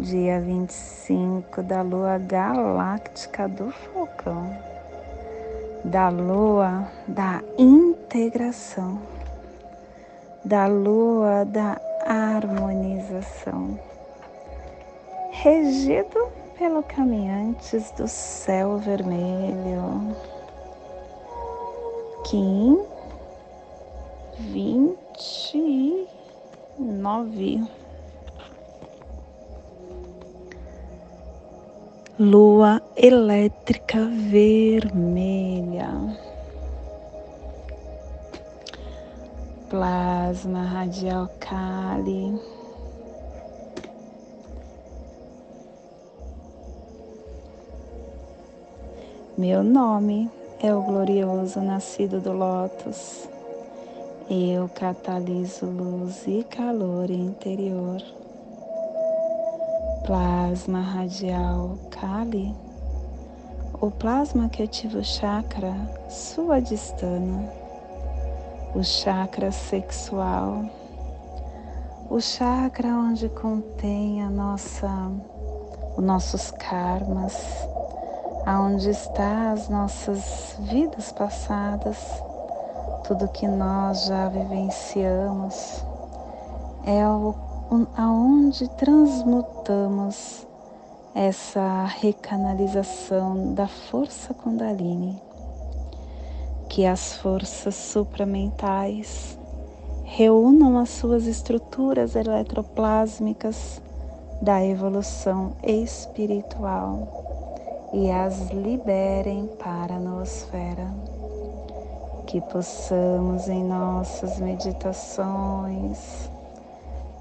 dia 25 da lua galáctica do Falcão, da lua da integração, da lua da harmonização, regido pelo caminhantes do céu vermelho. Kim 29 Lua elétrica vermelha. Plasma radial Kali. Meu nome é o glorioso nascido do Lótus. Eu cataliso luz e calor interior. Plasma radial Kali. O plasma que ativa o chakra suadistana, o chakra sexual, o chakra onde contém a nossa, os nossos karmas, aonde está as nossas vidas passadas tudo que nós já vivenciamos, é o, aonde transmutamos essa recanalização da força Kundalini, que as forças supramentais reúnam as suas estruturas eletroplásmicas da evolução espiritual e as liberem para a noosfera que possamos em nossas meditações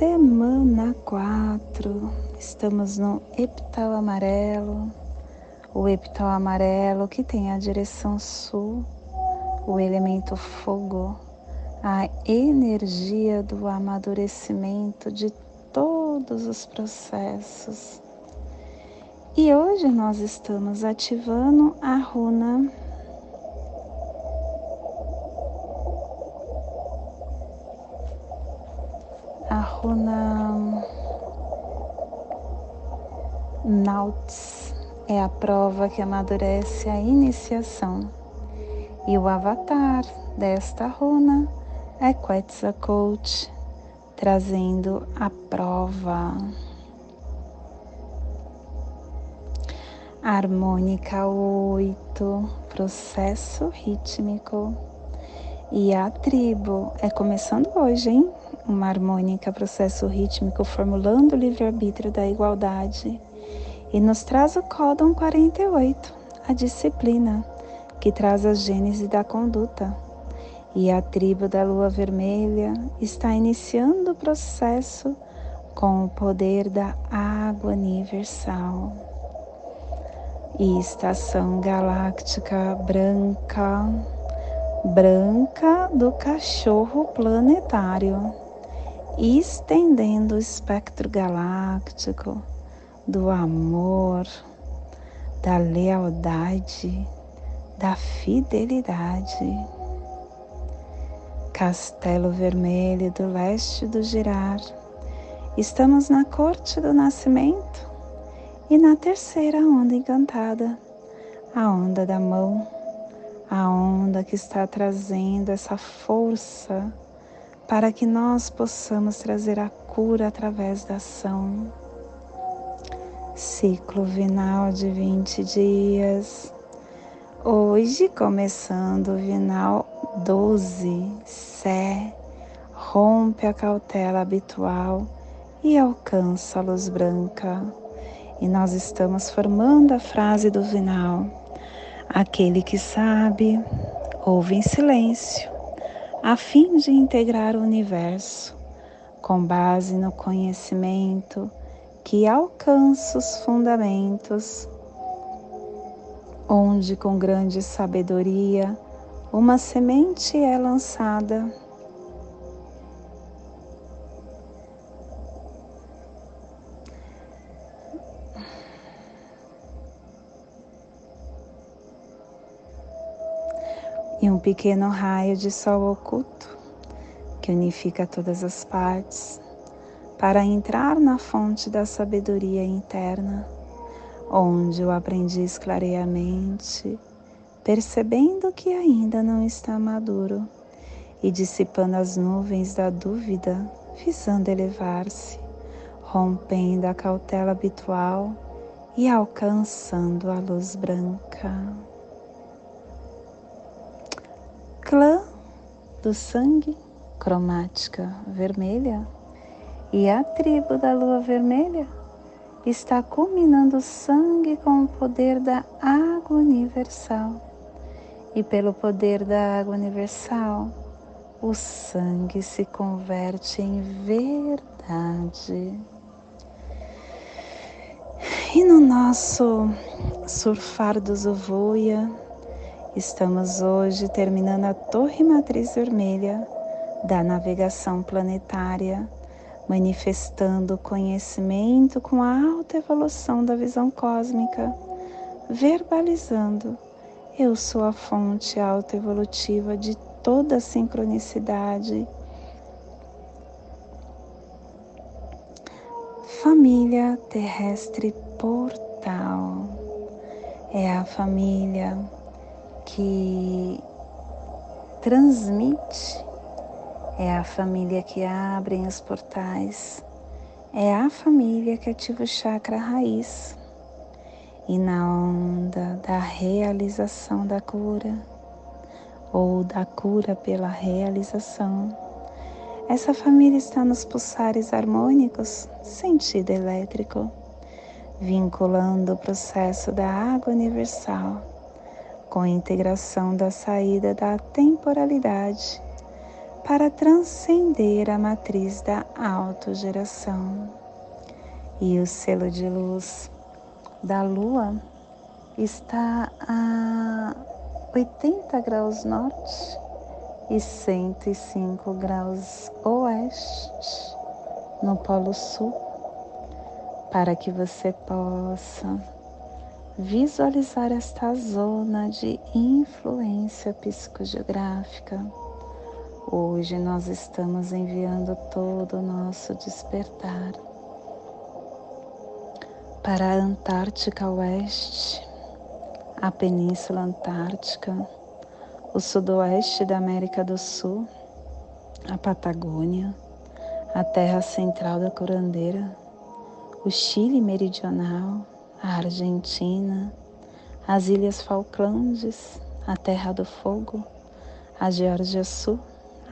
Semana 4, estamos no epital amarelo, o epital amarelo que tem a direção sul, o elemento fogo, a energia do amadurecimento de todos os processos. E hoje nós estamos ativando a runa runa Nauts é a prova que amadurece a iniciação. E o avatar desta runa é Quetzalcoatl, trazendo a prova. Harmônica 8, processo rítmico. E a tribo é começando hoje, hein? Uma harmônica processo rítmico formulando o livre-arbítrio da igualdade e nos traz o Códon 48, a disciplina, que traz a gênese da conduta. E a tribo da lua vermelha está iniciando o processo com o poder da água universal. E estação galáctica branca, branca do cachorro planetário estendendo o espectro galáctico do amor, da lealdade, da fidelidade. Castelo Vermelho do leste do Girar. Estamos na corte do nascimento e na terceira onda encantada, a onda da mão, a onda que está trazendo essa força para que nós possamos trazer a cura através da ação. ciclo vinal de 20 dias. Hoje, começando o vinal 12, Sé, rompe a cautela habitual e alcança a luz branca. E nós estamos formando a frase do vinal. Aquele que sabe, ouve em silêncio, a fim de integrar o universo, com base no conhecimento que alcança os fundamentos, onde com grande sabedoria uma semente é lançada. E um pequeno raio de sol oculto que unifica todas as partes para entrar na fonte da sabedoria interna, onde o aprendiz clareia a mente, percebendo que ainda não está maduro e dissipando as nuvens da dúvida, visando elevar-se, rompendo a cautela habitual e alcançando a luz branca. Clã do sangue, cromática vermelha e a tribo da lua vermelha está culminando o sangue com o poder da água universal. E pelo poder da água universal, o sangue se converte em verdade. E no nosso surfar do Zovoia, estamos hoje terminando a torre matriz vermelha da navegação planetária manifestando conhecimento com a alta evolução da visão cósmica, verbalizando: Eu sou a fonte autoevolutiva de toda a sincronicidade. Família terrestre portal é a família que transmite é a família que abre os portais, é a família que ativa o chakra raiz. E na onda da realização da cura, ou da cura pela realização, essa família está nos pulsares harmônicos, sentido elétrico, vinculando o processo da água universal com a integração da saída da temporalidade para transcender a matriz da autogeração. E o selo de luz da Lua está a 80 graus norte e 105 graus oeste no Polo Sul, para que você possa visualizar esta zona de influência psicogeográfica. Hoje nós estamos enviando todo o nosso despertar para a Antártica Oeste, a Península Antártica, o Sudoeste da América do Sul, a Patagônia, a Terra Central da Curandeira, o Chile Meridional, a Argentina, as Ilhas Falklandes, a Terra do Fogo, a Geórgia Sul,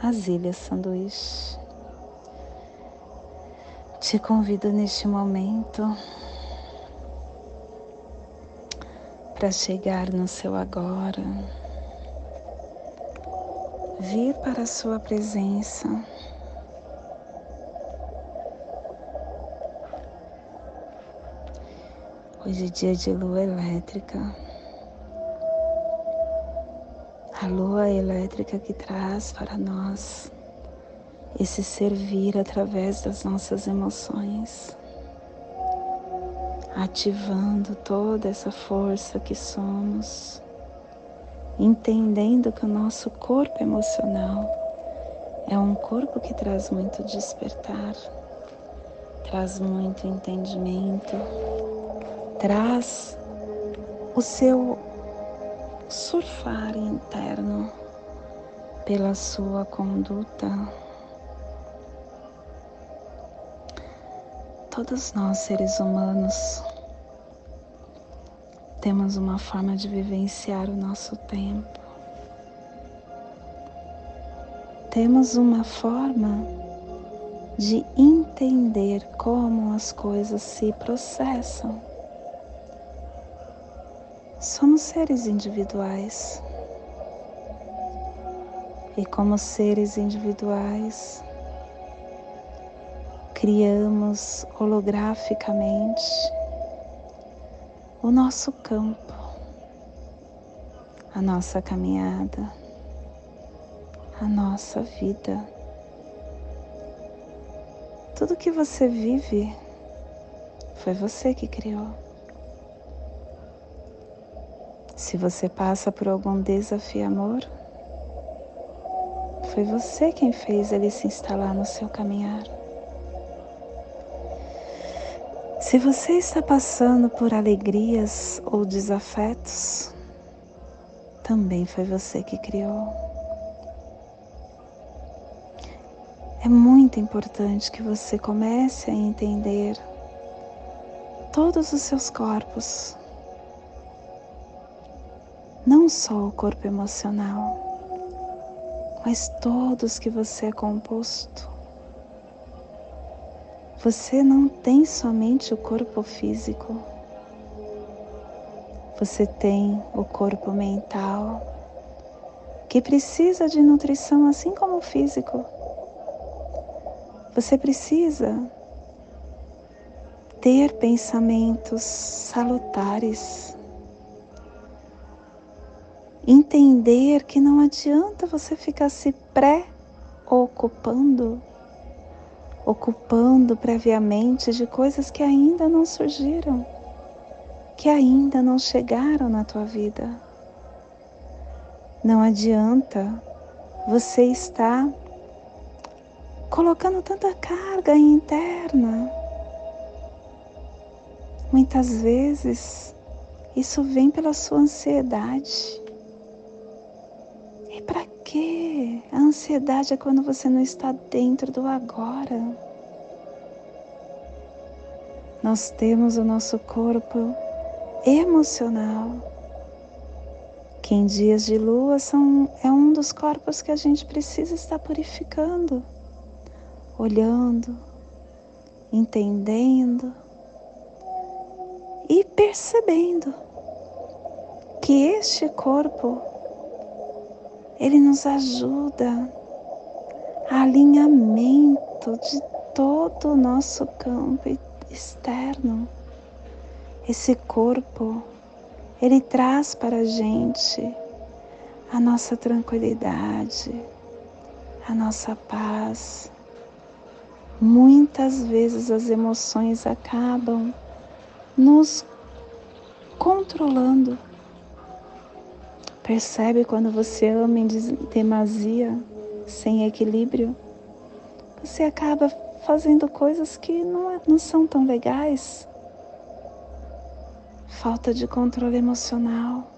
as Ilhas Sanduíche. Te convido neste momento para chegar no seu agora, vir para a sua presença. Hoje é dia de lua elétrica. A lua elétrica que traz para nós esse servir através das nossas emoções, ativando toda essa força que somos, entendendo que o nosso corpo emocional é um corpo que traz muito despertar, traz muito entendimento, traz o seu surfar interno pela sua conduta. Todos nós, seres humanos, temos uma forma de vivenciar o nosso tempo. Temos uma forma de entender como as coisas se processam. Somos seres individuais. E como seres individuais, criamos holograficamente o nosso campo, a nossa caminhada, a nossa vida. Tudo que você vive foi você que criou. Se você passa por algum desafio amor, foi você quem fez ele se instalar no seu caminhar. Se você está passando por alegrias ou desafetos, também foi você que criou. É muito importante que você comece a entender todos os seus corpos, não só o corpo emocional, mas todos que você é composto. Você não tem somente o corpo físico, você tem o corpo mental, que precisa de nutrição assim como o físico. Você precisa ter pensamentos salutares. Entender que não adianta você ficar se pré-ocupando, ocupando previamente de coisas que ainda não surgiram, que ainda não chegaram na tua vida. Não adianta você estar colocando tanta carga interna. Muitas vezes isso vem pela sua ansiedade. E para quê? A ansiedade é quando você não está dentro do agora. Nós temos o nosso corpo emocional, que em dias de lua são, é um dos corpos que a gente precisa estar purificando olhando, entendendo e percebendo que este corpo ele nos ajuda alinhamento de todo o nosso campo externo. Esse corpo, ele traz para a gente a nossa tranquilidade, a nossa paz, Muitas vezes as emoções acabam nos controlando. Percebe quando você ama em demasia, sem equilíbrio? Você acaba fazendo coisas que não, é, não são tão legais. Falta de controle emocional.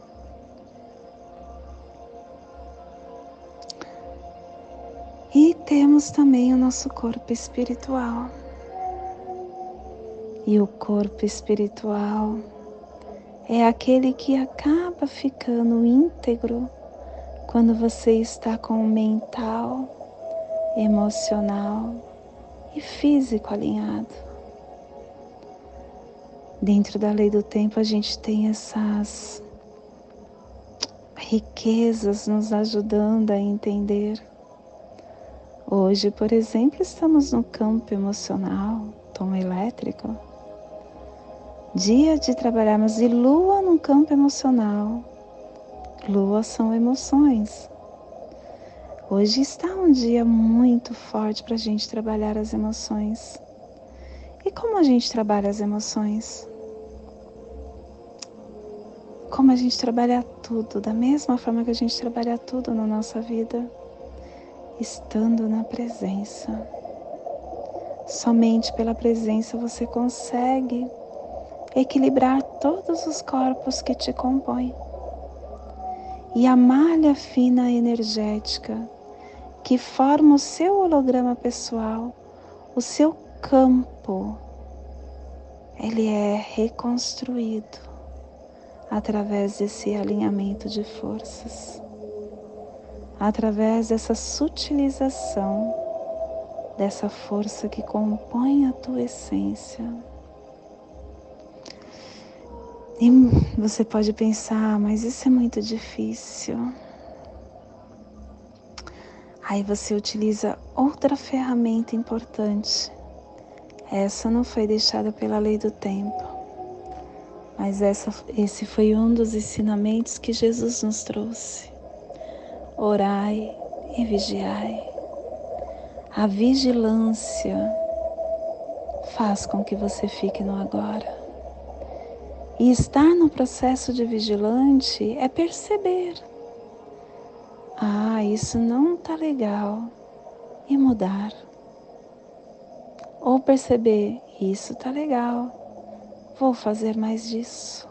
E temos também o nosso corpo espiritual. E o corpo espiritual é aquele que acaba ficando íntegro quando você está com o mental, emocional e físico alinhado. Dentro da lei do tempo, a gente tem essas riquezas nos ajudando a entender Hoje, por exemplo, estamos no campo emocional, tom elétrico. Dia de trabalharmos de lua no campo emocional. Lua são emoções. Hoje está um dia muito forte para a gente trabalhar as emoções. E como a gente trabalha as emoções? Como a gente trabalha tudo, da mesma forma que a gente trabalha tudo na nossa vida estando na presença. Somente pela presença você consegue equilibrar todos os corpos que te compõem. E a malha fina energética que forma o seu holograma pessoal, o seu campo, ele é reconstruído através desse alinhamento de forças, através dessa sutilização dessa força que compõe a tua essência. E você pode pensar, mas isso é muito difícil. Aí você utiliza outra ferramenta importante. Essa não foi deixada pela lei do tempo, mas essa, esse foi um dos ensinamentos que Jesus nos trouxe. Orai e vigiai. A vigilância faz com que você fique no agora. E estar no processo de vigilante é perceber ah, isso não tá legal e mudar. Ou perceber, isso tá legal, vou fazer mais disso.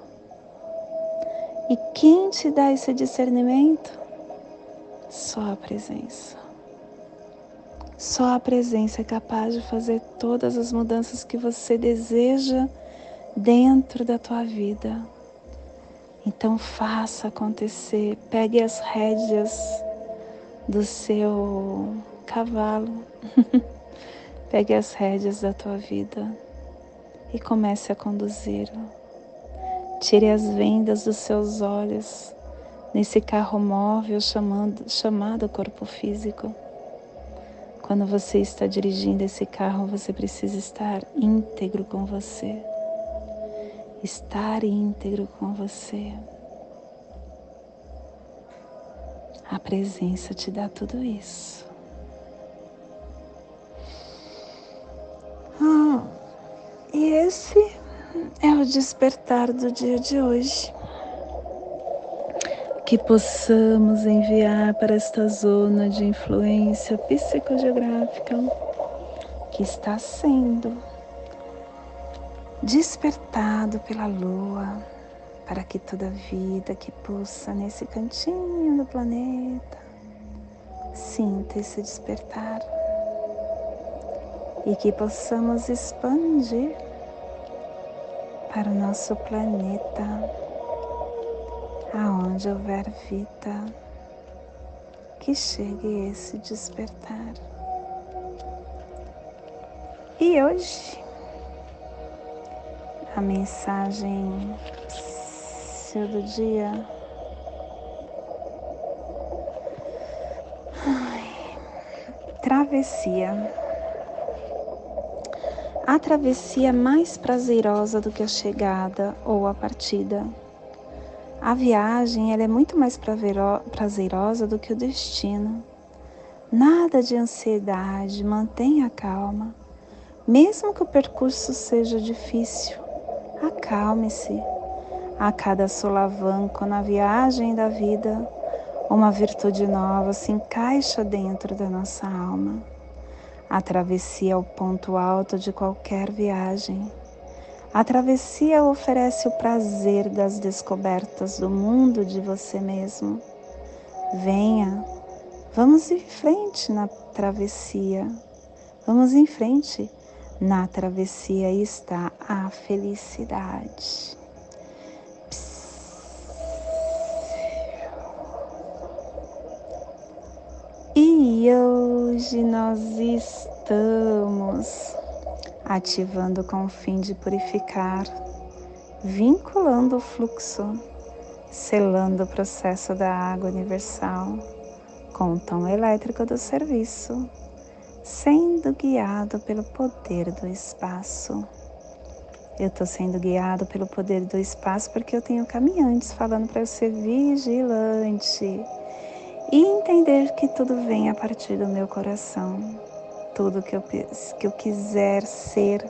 E quem te dá esse discernimento? Só a presença. Só a presença é capaz de fazer todas as mudanças que você deseja dentro da tua vida. Então faça acontecer, pegue as rédeas do seu cavalo, pegue as rédeas da tua vida e comece a conduzi-lo. Tire as vendas dos seus olhos nesse carro móvel chamando, chamado corpo físico. Quando você está dirigindo esse carro, você precisa estar íntegro com você estar íntegro com você. A presença te dá tudo isso. Ah, e esse é o despertar do dia de hoje. Que possamos enviar para esta zona de influência psicogeográfica que está sendo despertado pela lua, para que toda vida que pulsa nesse cantinho do planeta sinta esse despertar e que possamos expandir para o nosso planeta, aonde houver vida, que chegue esse despertar. E hoje a mensagem do dia. Ai, travessia. A travessia é mais prazerosa do que a chegada ou a partida. A viagem ela é muito mais prazerosa do que o destino. Nada de ansiedade, mantenha a calma. Mesmo que o percurso seja difícil, acalme-se. A cada solavanco na viagem da vida, uma virtude nova se encaixa dentro da nossa alma. A travessia é o ponto alto de qualquer viagem. A travessia oferece o prazer das descobertas do mundo de você mesmo. Venha, vamos em frente na travessia. Vamos em frente na travessia está a felicidade. E hoje nós estamos ativando com o fim de purificar, vinculando o fluxo, selando o processo da água universal com o tom elétrico do serviço sendo guiado pelo poder do espaço. Eu estou sendo guiado pelo poder do espaço porque eu tenho caminhantes falando para eu ser vigilante e entender que tudo vem a partir do meu coração. Tudo que eu, que eu quiser ser,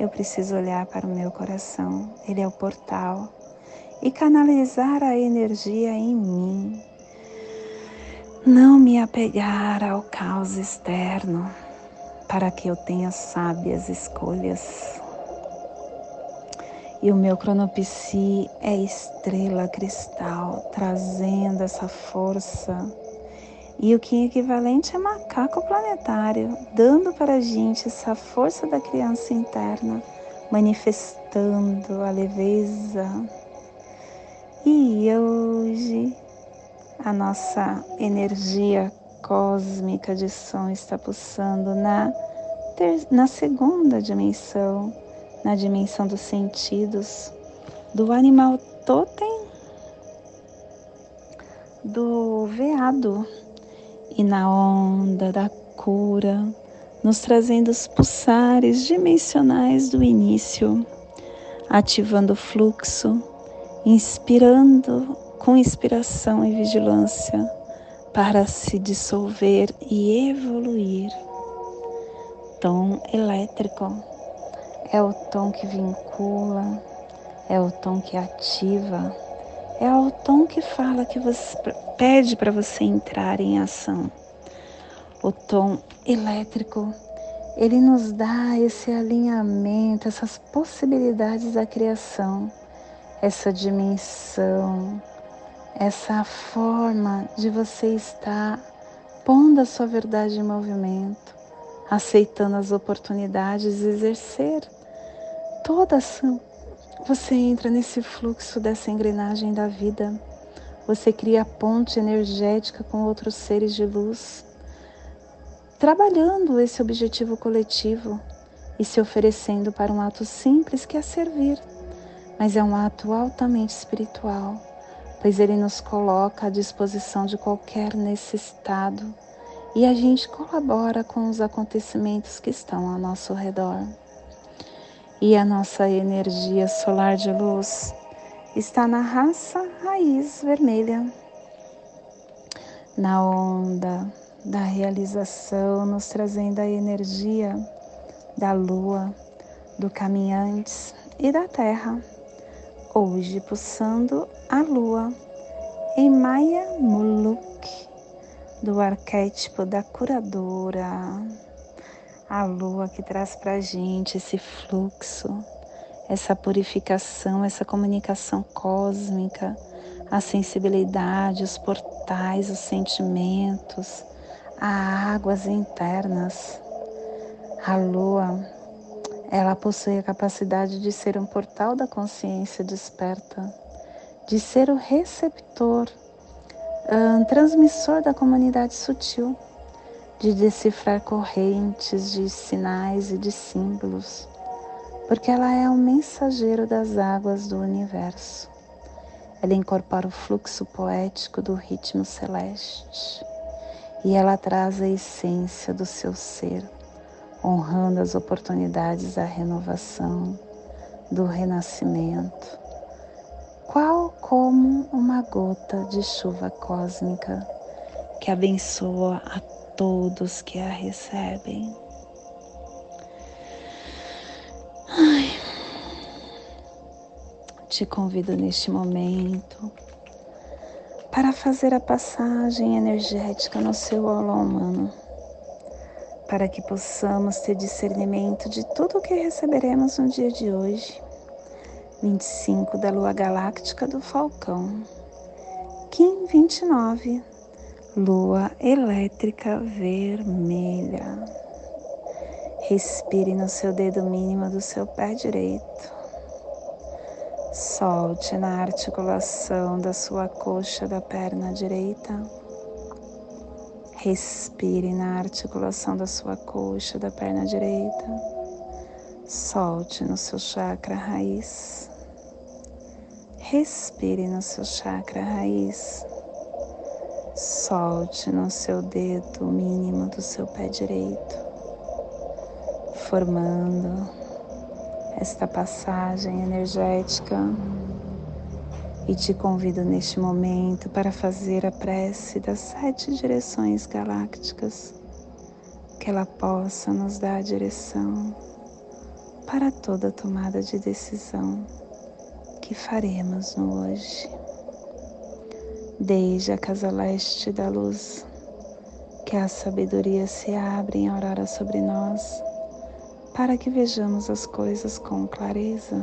eu preciso olhar para o meu coração. Ele é o portal. E canalizar a energia em mim não me apegar ao caos externo para que eu tenha sábias escolhas. E o meu cronopsi é estrela cristal, trazendo essa força. E o que é equivalente é macaco planetário, dando para a gente essa força da criança interna, manifestando a leveza, E hoje a nossa energia cósmica de som está pulsando na, ter, na segunda dimensão, na dimensão dos sentidos, do animal totem do veado e na onda da cura, nos trazendo os pulsares dimensionais do início, ativando o fluxo, inspirando com inspiração e vigilância para se dissolver e evoluir. Tom elétrico é o tom que vincula, é o tom que ativa, é o tom que fala que você pede para você entrar em ação. O tom elétrico, ele nos dá esse alinhamento, essas possibilidades da criação, essa dimensão, essa forma de você estar pondo a sua verdade em movimento, aceitando as oportunidades de exercer toda ação você entra nesse fluxo dessa engrenagem da vida. Você cria ponte energética com outros seres de luz, trabalhando esse objetivo coletivo e se oferecendo para um ato simples que é servir, mas é um ato altamente espiritual, pois ele nos coloca à disposição de qualquer necessitado e a gente colabora com os acontecimentos que estão ao nosso redor e a nossa energia solar de luz está na raça raiz vermelha, na onda da realização, nos trazendo a energia da lua, do caminhantes e da terra. Hoje pulsando a lua em Maya Muluk, do arquétipo da curadora a lua que traz para gente esse fluxo, essa purificação, essa comunicação cósmica, a sensibilidade, os portais, os sentimentos, as águas internas. A lua, ela possui a capacidade de ser um portal da consciência desperta, de ser o receptor, um transmissor da comunidade sutil de decifrar correntes de sinais e de símbolos, porque ela é o mensageiro das águas do universo. Ela incorpora o fluxo poético do ritmo celeste e ela traz a essência do seu ser, honrando as oportunidades da renovação, do renascimento, qual como uma gota de chuva cósmica que abençoa a todos que a recebem. Ai, te convido neste momento para fazer a passagem energética no seu aula humano, para que possamos ter discernimento de tudo o que receberemos no dia de hoje, 25 da Lua Galáctica do Falcão, Kim 29 lua elétrica vermelha. Respire no seu dedo mínimo do seu pé direito. Solte na articulação da sua coxa da perna direita. Respire na articulação da sua coxa da perna direita. Solte no seu chakra raiz. Respire no seu chakra raiz. Solte no seu dedo mínimo do seu pé direito, formando esta passagem energética. E te convido neste momento para fazer a prece das sete direções galácticas, que ela possa nos dar a direção para toda tomada de decisão que faremos no hoje desde a casa leste da luz, que a sabedoria se abre em aurora sobre nós, para que vejamos as coisas com clareza.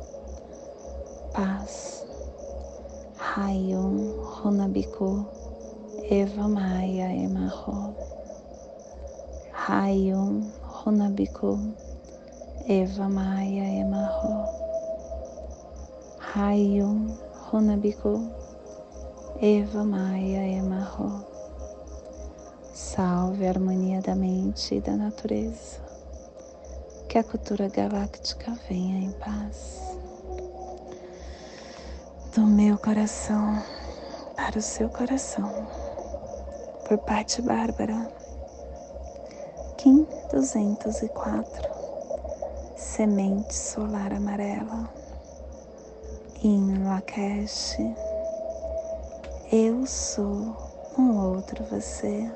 Paz. Rayum Runabiku Eva Maia Emarro. Rayum Runabiku Eva Maia Emarro. Rayum Runabiku, Eva Maia Emarro. Salve a harmonia da mente e da natureza. Que a cultura galáctica venha em paz. Do meu coração para o seu coração. Por Patti Bárbara. Kim 204. Semente solar amarela em Lakesh, eu sou um outro você.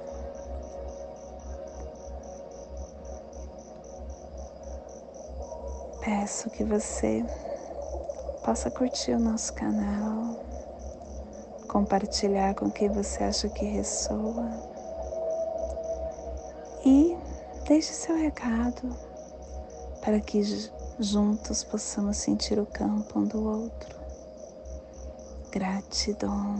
Peço que você possa curtir o nosso canal, compartilhar com quem você acha que ressoa e deixe seu recado para que juntos possamos sentir o campo um do outro. Gratidão.